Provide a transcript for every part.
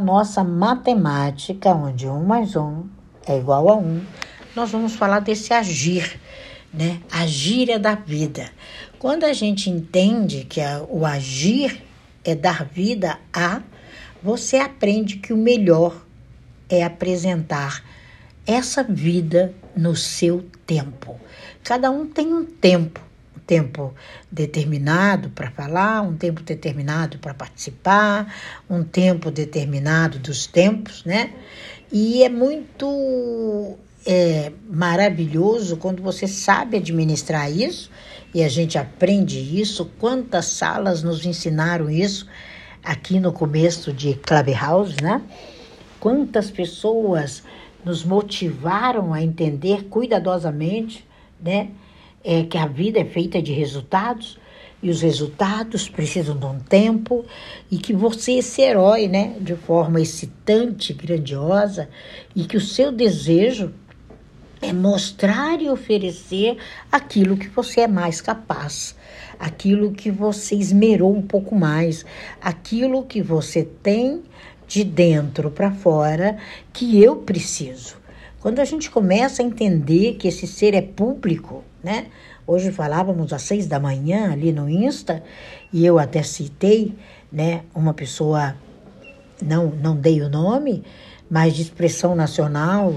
Nossa matemática, onde um mais um é igual a um, nós vamos falar desse agir, né? Agir é da vida. Quando a gente entende que a, o agir é dar vida a, você aprende que o melhor é apresentar essa vida no seu tempo. Cada um tem um tempo, tempo determinado para falar, um tempo determinado para participar, um tempo determinado dos tempos, né? E é muito é, maravilhoso quando você sabe administrar isso e a gente aprende isso. Quantas salas nos ensinaram isso aqui no começo de Clubhouse, né? Quantas pessoas nos motivaram a entender cuidadosamente, né? É, que a vida é feita de resultados e os resultados precisam de um tempo e que você esse herói, né, de forma excitante, grandiosa e que o seu desejo é mostrar e oferecer aquilo que você é mais capaz, aquilo que você esmerou um pouco mais, aquilo que você tem de dentro para fora que eu preciso. Quando a gente começa a entender que esse ser é público, né? Hoje falávamos às seis da manhã ali no Insta e eu até citei, né? Uma pessoa, não, não dei o nome, mas de expressão nacional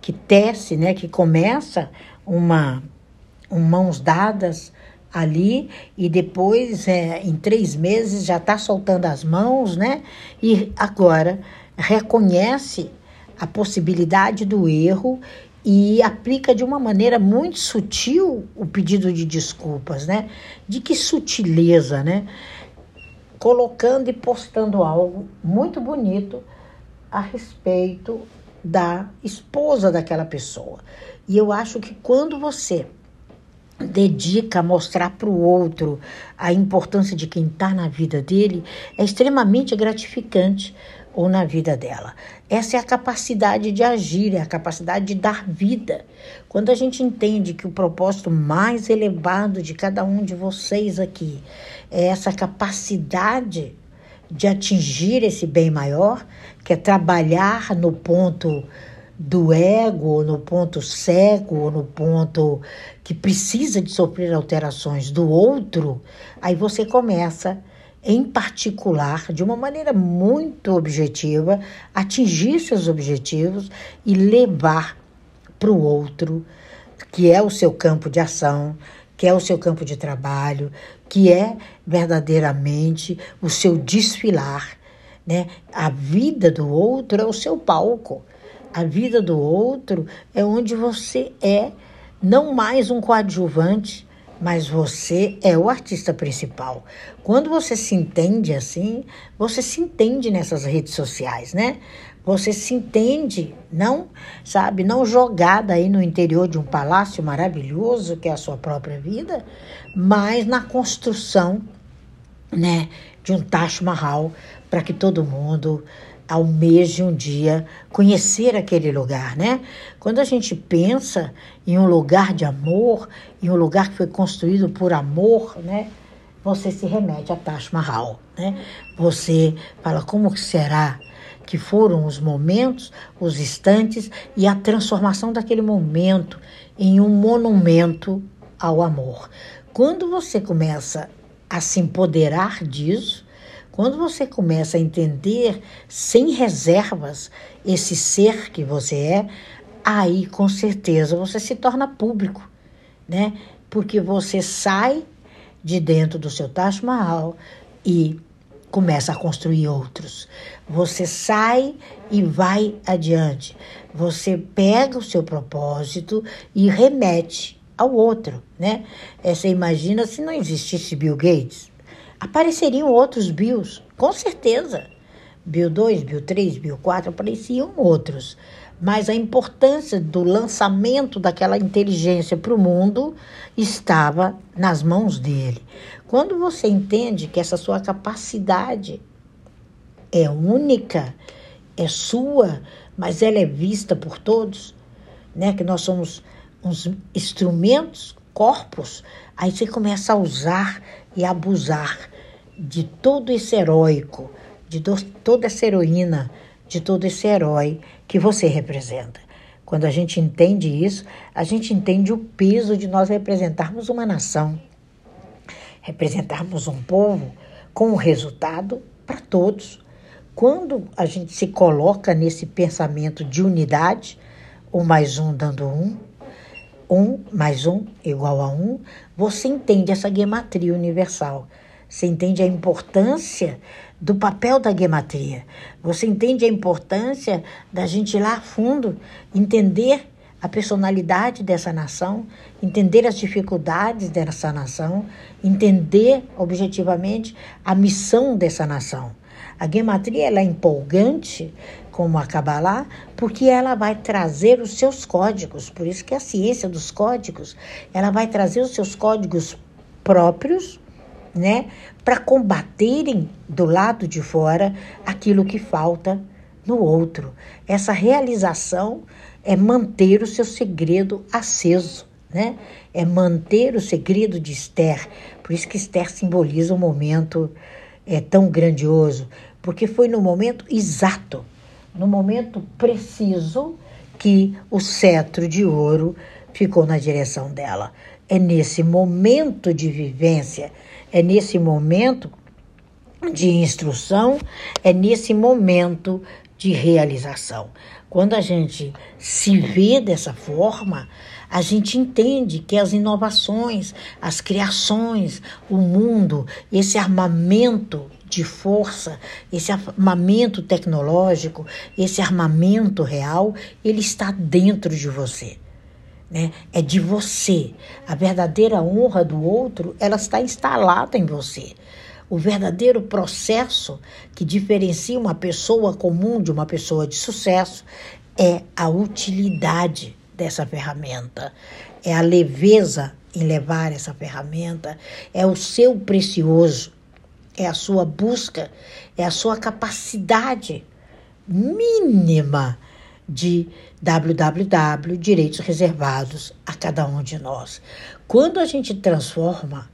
que tece, né? Que começa uma um mãos dadas ali e depois, é, em três meses, já está soltando as mãos, né? E agora reconhece a possibilidade do erro e aplica de uma maneira muito sutil o pedido de desculpas, né? De que sutileza, né? Colocando e postando algo muito bonito a respeito da esposa daquela pessoa. E eu acho que quando você dedica a mostrar para o outro a importância de quem está na vida dele, é extremamente gratificante ou na vida dela. Essa é a capacidade de agir, é a capacidade de dar vida. Quando a gente entende que o propósito mais elevado de cada um de vocês aqui é essa capacidade de atingir esse bem maior, que é trabalhar no ponto do ego, ou no ponto cego, ou no ponto que precisa de sofrer alterações do outro, aí você começa, em particular, de uma maneira muito objetiva, atingir seus objetivos e levar para o outro, que é o seu campo de ação, que é o seu campo de trabalho, que é verdadeiramente o seu desfilar. Né? A vida do outro é o seu palco. A vida do outro é onde você é não mais um coadjuvante, mas você é o artista principal. Quando você se entende assim, você se entende nessas redes sociais, né? Você se entende, não, sabe, não jogada aí no interior de um palácio maravilhoso que é a sua própria vida, mas na construção, né, de um Taj Mahal para que todo mundo almeje um dia conhecer aquele lugar, né? Quando a gente pensa em um lugar de amor, em um lugar que foi construído por amor, né? Você se remete a Taj Mahal, né? Você fala como será que foram os momentos, os instantes e a transformação daquele momento em um monumento ao amor. Quando você começa a se empoderar disso, quando você começa a entender sem reservas esse ser que você é, aí com certeza você se torna público, né? Porque você sai de dentro do seu Taj Mahal e começa a construir outros. Você sai e vai adiante. Você pega o seu propósito e remete ao outro, né? Você imagina se não existisse Bill Gates, apareceriam outros Bills, com certeza. Bill 2, Bill 3, Bill 4, apareciam outros. Mas a importância do lançamento daquela inteligência para o mundo estava nas mãos dele. Quando você entende que essa sua capacidade é única, é sua, mas ela é vista por todos, né? Que nós somos uns instrumentos, corpos, aí você começa a usar e abusar de todo esse heróico, de toda essa heroína de todo esse herói que você representa. Quando a gente entende isso, a gente entende o peso de nós representarmos uma nação, representarmos um povo com um resultado para todos. Quando a gente se coloca nesse pensamento de unidade, um mais um dando um, um mais um igual a um, você entende essa gematria universal. Você entende a importância do papel da gematria. Você entende a importância da gente ir lá a fundo, entender a personalidade dessa nação, entender as dificuldades dessa nação, entender objetivamente a missão dessa nação. A gematria ela é empolgante, como a Kabbalah, porque ela vai trazer os seus códigos. Por isso que a ciência dos códigos, ela vai trazer os seus códigos próprios né, para combaterem do lado de fora aquilo que falta no outro. Essa realização é manter o seu segredo aceso, né? É manter o segredo de Esther. Por isso que Esther simboliza um momento é, tão grandioso, porque foi no momento exato, no momento preciso que o cetro de ouro ficou na direção dela. É nesse momento de vivência é nesse momento de instrução, é nesse momento de realização. Quando a gente se vê dessa forma, a gente entende que as inovações, as criações, o mundo, esse armamento de força, esse armamento tecnológico, esse armamento real, ele está dentro de você né? É de você. A verdadeira honra do outro, ela está instalada em você. O verdadeiro processo que diferencia uma pessoa comum de uma pessoa de sucesso é a utilidade dessa ferramenta, é a leveza em levar essa ferramenta, é o seu precioso, é a sua busca, é a sua capacidade mínima de www direitos reservados a cada um de nós. Quando a gente transforma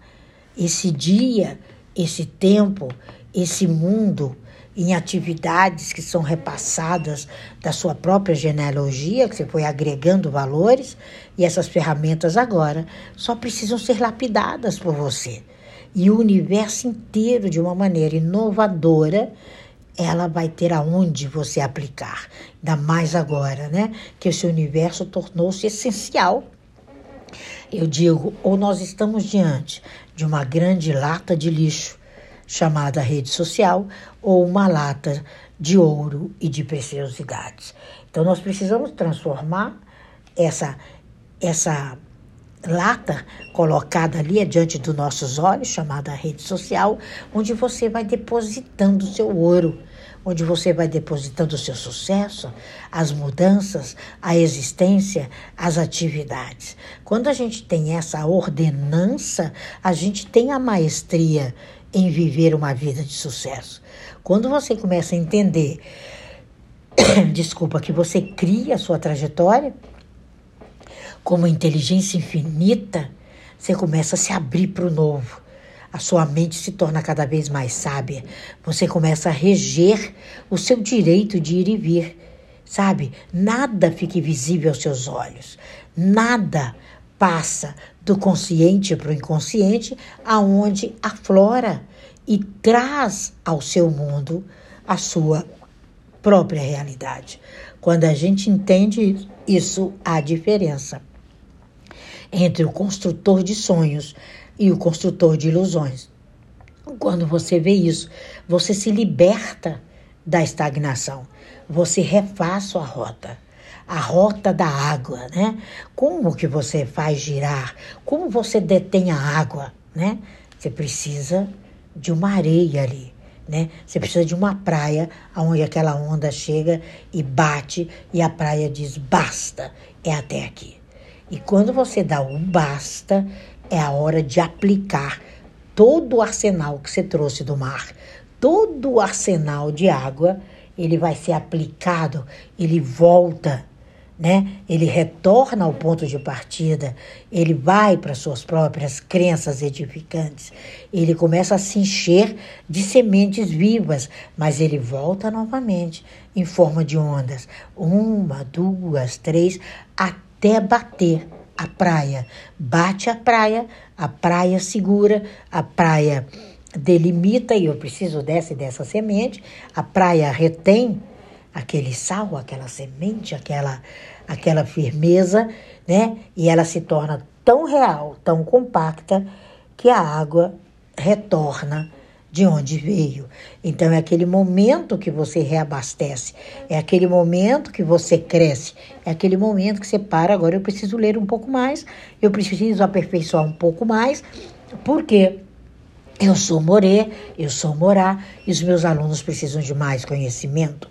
esse dia, esse tempo, esse mundo em atividades que são repassadas da sua própria genealogia, que você foi agregando valores, e essas ferramentas agora só precisam ser lapidadas por você. E o universo inteiro, de uma maneira inovadora, ela vai ter aonde você aplicar. Ainda mais agora, né? Que esse universo tornou-se essencial. Eu digo, ou nós estamos diante de uma grande lata de lixo chamada rede social, ou uma lata de ouro e de preciosidades. Então nós precisamos transformar essa essa lata colocada ali diante dos nossos olhos, chamada rede social, onde você vai depositando o seu ouro onde você vai depositando o seu sucesso, as mudanças, a existência, as atividades. Quando a gente tem essa ordenança, a gente tem a maestria em viver uma vida de sucesso. Quando você começa a entender, desculpa, que você cria a sua trajetória como inteligência infinita, você começa a se abrir para o novo a sua mente se torna cada vez mais sábia. Você começa a reger o seu direito de ir e vir. Sabe? Nada fica visível aos seus olhos. Nada passa do consciente para o inconsciente, aonde aflora e traz ao seu mundo a sua própria realidade. Quando a gente entende isso, há diferença entre o construtor de sonhos e o construtor de ilusões. Quando você vê isso, você se liberta da estagnação. Você refaz sua rota. A rota da água, né? Como que você faz girar? Como você detém a água, né? Você precisa de uma areia ali, né? Você precisa de uma praia onde aquela onda chega e bate e a praia diz basta, é até aqui. E quando você dá o basta, é a hora de aplicar todo o arsenal que você trouxe do mar, todo o arsenal de água, ele vai ser aplicado, ele volta né? Ele retorna ao ponto de partida, ele vai para suas próprias crenças edificantes, ele começa a se encher de sementes vivas, mas ele volta novamente em forma de ondas, uma, duas, três, até bater a praia. Bate a praia, a praia segura, a praia delimita e eu preciso dessa e dessa semente, a praia retém aquele sal, aquela semente, aquela, aquela firmeza, né? E ela se torna tão real, tão compacta, que a água retorna de onde veio. Então é aquele momento que você reabastece, é aquele momento que você cresce, é aquele momento que você para, agora eu preciso ler um pouco mais, eu preciso aperfeiçoar um pouco mais, porque eu sou Morê, eu sou Morá, e os meus alunos precisam de mais conhecimento.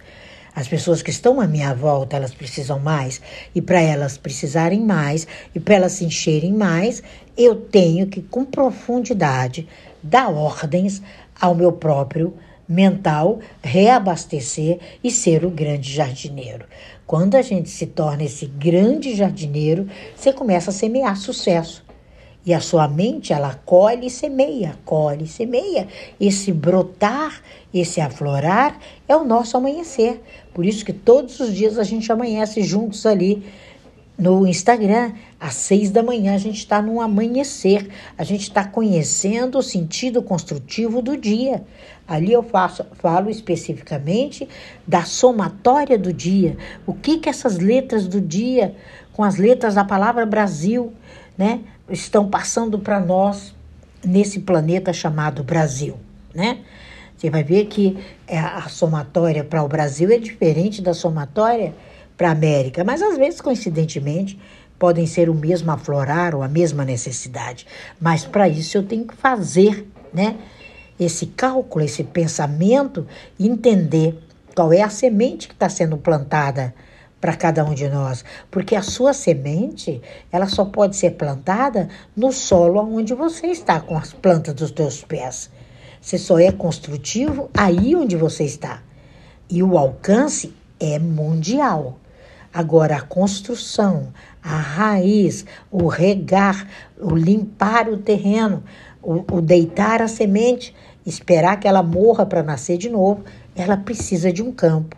As pessoas que estão à minha volta, elas precisam mais. E para elas precisarem mais, e para elas se encherem mais, eu tenho que, com profundidade, dar ordens ao meu próprio mental, reabastecer e ser o grande jardineiro. Quando a gente se torna esse grande jardineiro, você começa a semear sucesso. E a sua mente, ela colhe e semeia, colhe e semeia. Esse brotar, esse aflorar é o nosso amanhecer. Por isso que todos os dias a gente amanhece juntos ali no Instagram. Às seis da manhã a gente está no amanhecer. A gente está conhecendo o sentido construtivo do dia. Ali eu faço, falo especificamente da somatória do dia. O que que essas letras do dia, com as letras da palavra Brasil, né, estão passando para nós nesse planeta chamado Brasil, né? Você vai ver que é, a somatória para o Brasil é diferente da somatória para a América, mas às vezes, coincidentemente, podem ser o mesmo aflorar ou a mesma necessidade. Mas para isso eu tenho que fazer, né? Esse cálculo, esse pensamento, entender qual é a semente que está sendo plantada para cada um de nós, porque a sua semente, ela só pode ser plantada no solo onde você está com as plantas dos teus pés. Você só é construtivo aí onde você está. E o alcance é mundial. Agora, a construção, a raiz, o regar, o limpar o terreno, o, o deitar a semente, esperar que ela morra para nascer de novo, ela precisa de um campo,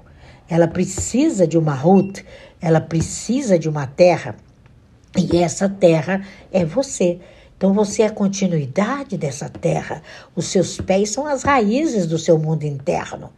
ela precisa de uma ruta, ela precisa de uma terra. E essa terra é você. Então você é a continuidade dessa terra. Os seus pés são as raízes do seu mundo interno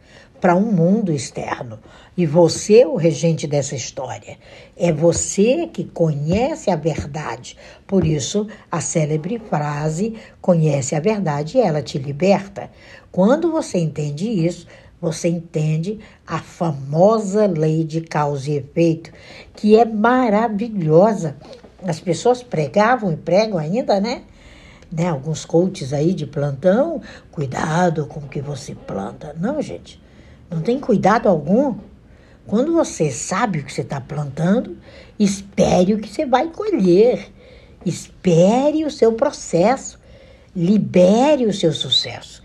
para um mundo externo. E você é o regente dessa história. É você que conhece a verdade. Por isso, a célebre frase: conhece a verdade e ela te liberta. Quando você entende isso, você entende a famosa lei de causa e efeito, que é maravilhosa as pessoas pregavam e pregam ainda, né? né? Alguns coaches aí de plantão, cuidado com o que você planta. Não, gente, não tem cuidado algum. Quando você sabe o que você está plantando, espere o que você vai colher. Espere o seu processo. Libere o seu sucesso.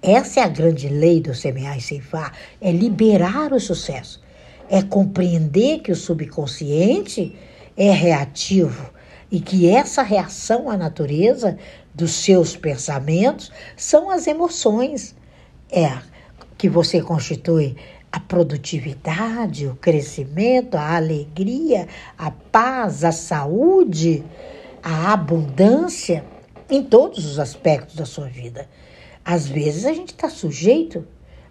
Essa é a grande lei do semear e ceifar, é liberar o sucesso. É compreender que o subconsciente é reativo e que essa reação à natureza dos seus pensamentos são as emoções. É que você constitui a produtividade, o crescimento, a alegria, a paz, a saúde, a abundância em todos os aspectos da sua vida. Às vezes a gente está sujeito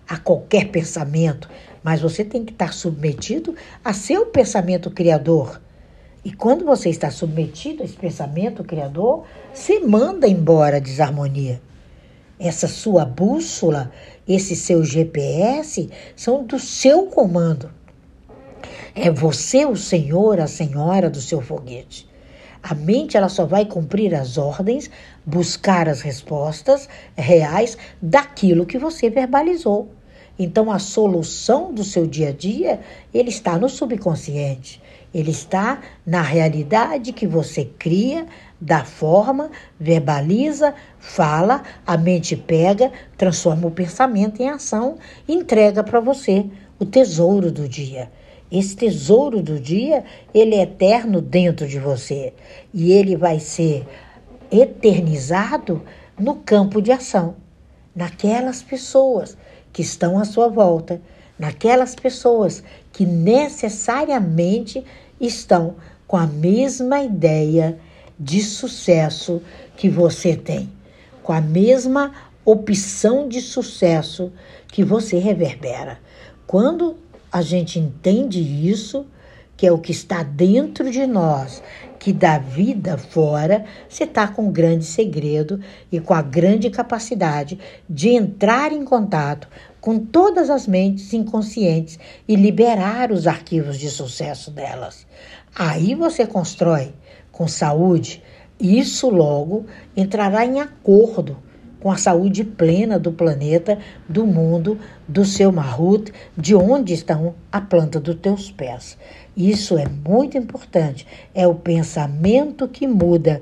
a qualquer pensamento, mas você tem que estar submetido a seu pensamento criador e quando você está submetido a esse pensamento criador, se manda embora a desarmonia. Essa sua bússola, esse seu GPS, são do seu comando. É você o senhor, a senhora do seu foguete. A mente ela só vai cumprir as ordens, buscar as respostas reais daquilo que você verbalizou. Então a solução do seu dia a dia, ele está no subconsciente. Ele está na realidade que você cria, dá forma, verbaliza, fala, a mente pega, transforma o pensamento em ação, entrega para você o tesouro do dia. Esse tesouro do dia, ele é eterno dentro de você. E ele vai ser eternizado no campo de ação, naquelas pessoas que estão à sua volta, naquelas pessoas que necessariamente estão com a mesma ideia de sucesso que você tem, com a mesma opção de sucesso que você reverbera. Quando a gente entende isso, que é o que está dentro de nós, que dá vida fora, você está com um grande segredo e com a grande capacidade de entrar em contato com todas as mentes inconscientes e liberar os arquivos de sucesso delas. Aí você constrói com saúde, isso logo entrará em acordo com a saúde plena do planeta, do mundo, do seu marrut, de onde estão a planta dos teus pés. Isso é muito importante. É o pensamento que muda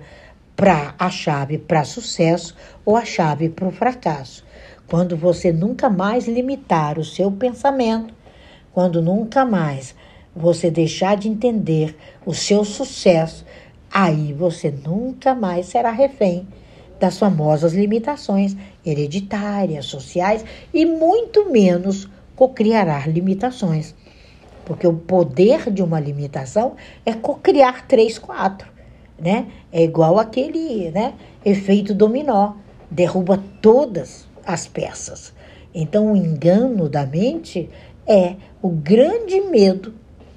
para a chave para sucesso ou a chave para o fracasso. Quando você nunca mais limitar o seu pensamento, quando nunca mais você deixar de entender o seu sucesso, aí você nunca mais será refém das famosas limitações hereditárias, sociais e muito menos cocriará limitações. Porque o poder de uma limitação é cocriar três, quatro, né? É igual aquele, né, efeito dominó, derruba todas as peças. Então o engano da mente é o grande medo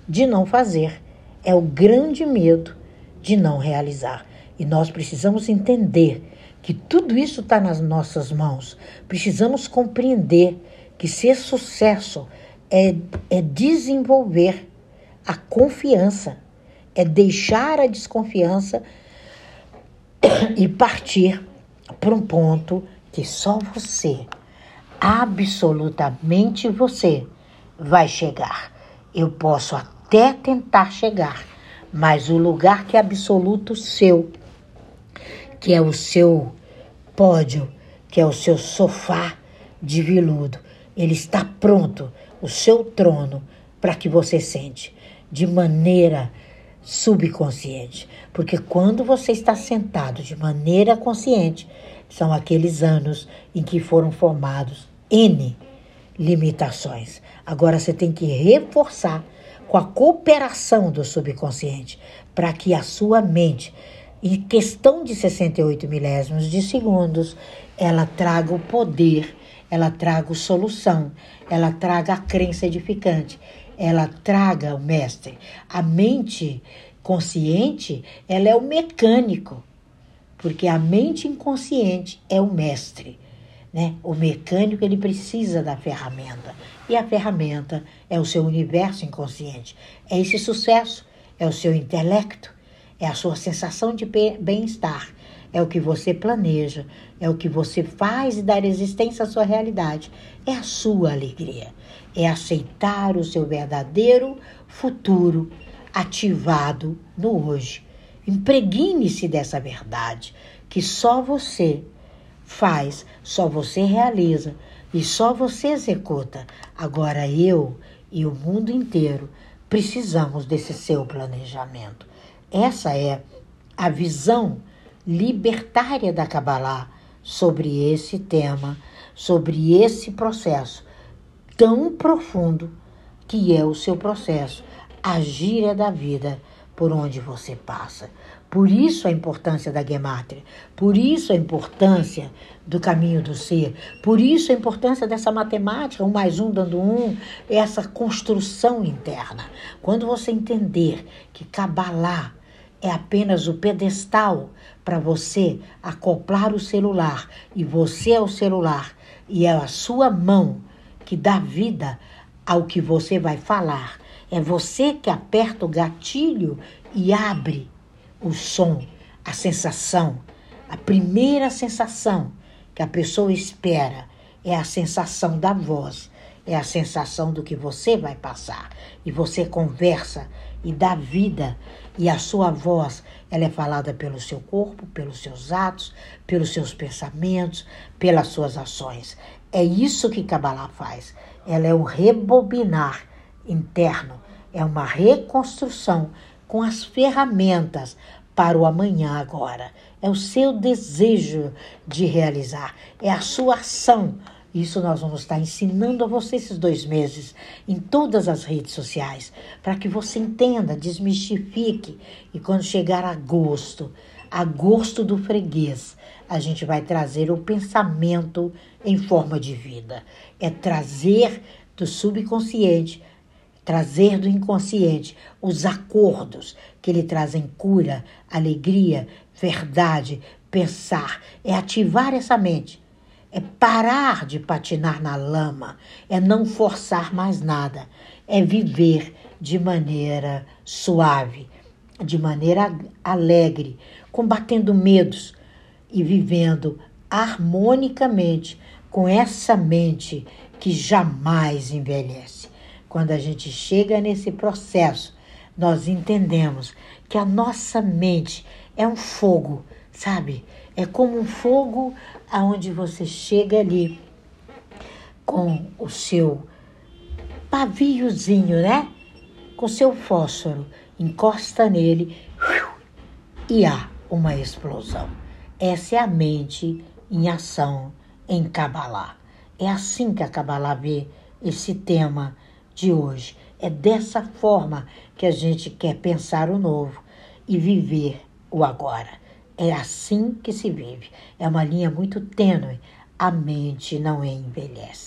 de não fazer, é o grande medo de não realizar. E nós precisamos entender que tudo isso está nas nossas mãos. Precisamos compreender que ser sucesso é, é desenvolver a confiança, é deixar a desconfiança e partir para um ponto que só você, absolutamente você, vai chegar. Eu posso até tentar chegar, mas o lugar que é absoluto seu, que é o seu pódio, que é o seu sofá de veludo, ele está pronto, o seu trono, para que você sente de maneira subconsciente. Porque quando você está sentado de maneira consciente, são aqueles anos em que foram formados N limitações. Agora você tem que reforçar com a cooperação do subconsciente, para que a sua mente, em questão de 68 milésimos de segundos, ela traga o poder, ela traga a solução, ela traga a crença edificante, ela traga o mestre. A mente consciente, ela é o mecânico, porque a mente inconsciente é o mestre. Né? O mecânico ele precisa da ferramenta e a ferramenta é o seu universo inconsciente. É esse sucesso, é o seu intelecto, é a sua sensação de bem-estar, é o que você planeja, é o que você faz e dar existência à sua realidade. É a sua alegria, é aceitar o seu verdadeiro futuro ativado no hoje. Impregne-se dessa verdade que só você faz, só você realiza e só você executa. Agora eu e o mundo inteiro precisamos desse seu planejamento. Essa é a visão libertária da Kabbalah sobre esse tema, sobre esse processo tão profundo que é o seu processo, a gíria da vida por onde você passa. Por isso a importância da Gematria, por isso a importância do caminho do ser, por isso a importância dessa matemática, um mais um dando um, essa construção interna. Quando você entender que Kabbalah é apenas o pedestal para você acoplar o celular e você é o celular e é a sua mão que dá vida ao que você vai falar. É você que aperta o gatilho e abre o som, a sensação, a primeira sensação que a pessoa espera é a sensação da voz, é a sensação do que você vai passar. E você conversa e dá vida, e a sua voz, ela é falada pelo seu corpo, pelos seus atos, pelos seus pensamentos, pelas suas ações. É isso que Kabbalah faz. Ela é um rebobinar interno é uma reconstrução com as ferramentas para o amanhã agora. É o seu desejo de realizar, é a sua ação. Isso nós vamos estar ensinando a você esses dois meses em todas as redes sociais, para que você entenda, desmistifique e quando chegar agosto, agosto do freguês, a gente vai trazer o pensamento em forma de vida. É trazer do subconsciente trazer do inconsciente os acordos que lhe trazem cura, alegria, verdade, pensar, é ativar essa mente, é parar de patinar na lama, é não forçar mais nada, é viver de maneira suave, de maneira alegre, combatendo medos e vivendo harmonicamente com essa mente que jamais envelhece. Quando a gente chega nesse processo, nós entendemos que a nossa mente é um fogo, sabe? É como um fogo aonde você chega ali com o seu paviozinho, né? Com seu fósforo, encosta nele e há uma explosão. Essa é a mente em ação em Kabbalah. É assim que a Kabbalah vê esse tema de hoje. É dessa forma que a gente quer pensar o novo e viver o agora. É assim que se vive. É uma linha muito tênue. A mente não envelhece.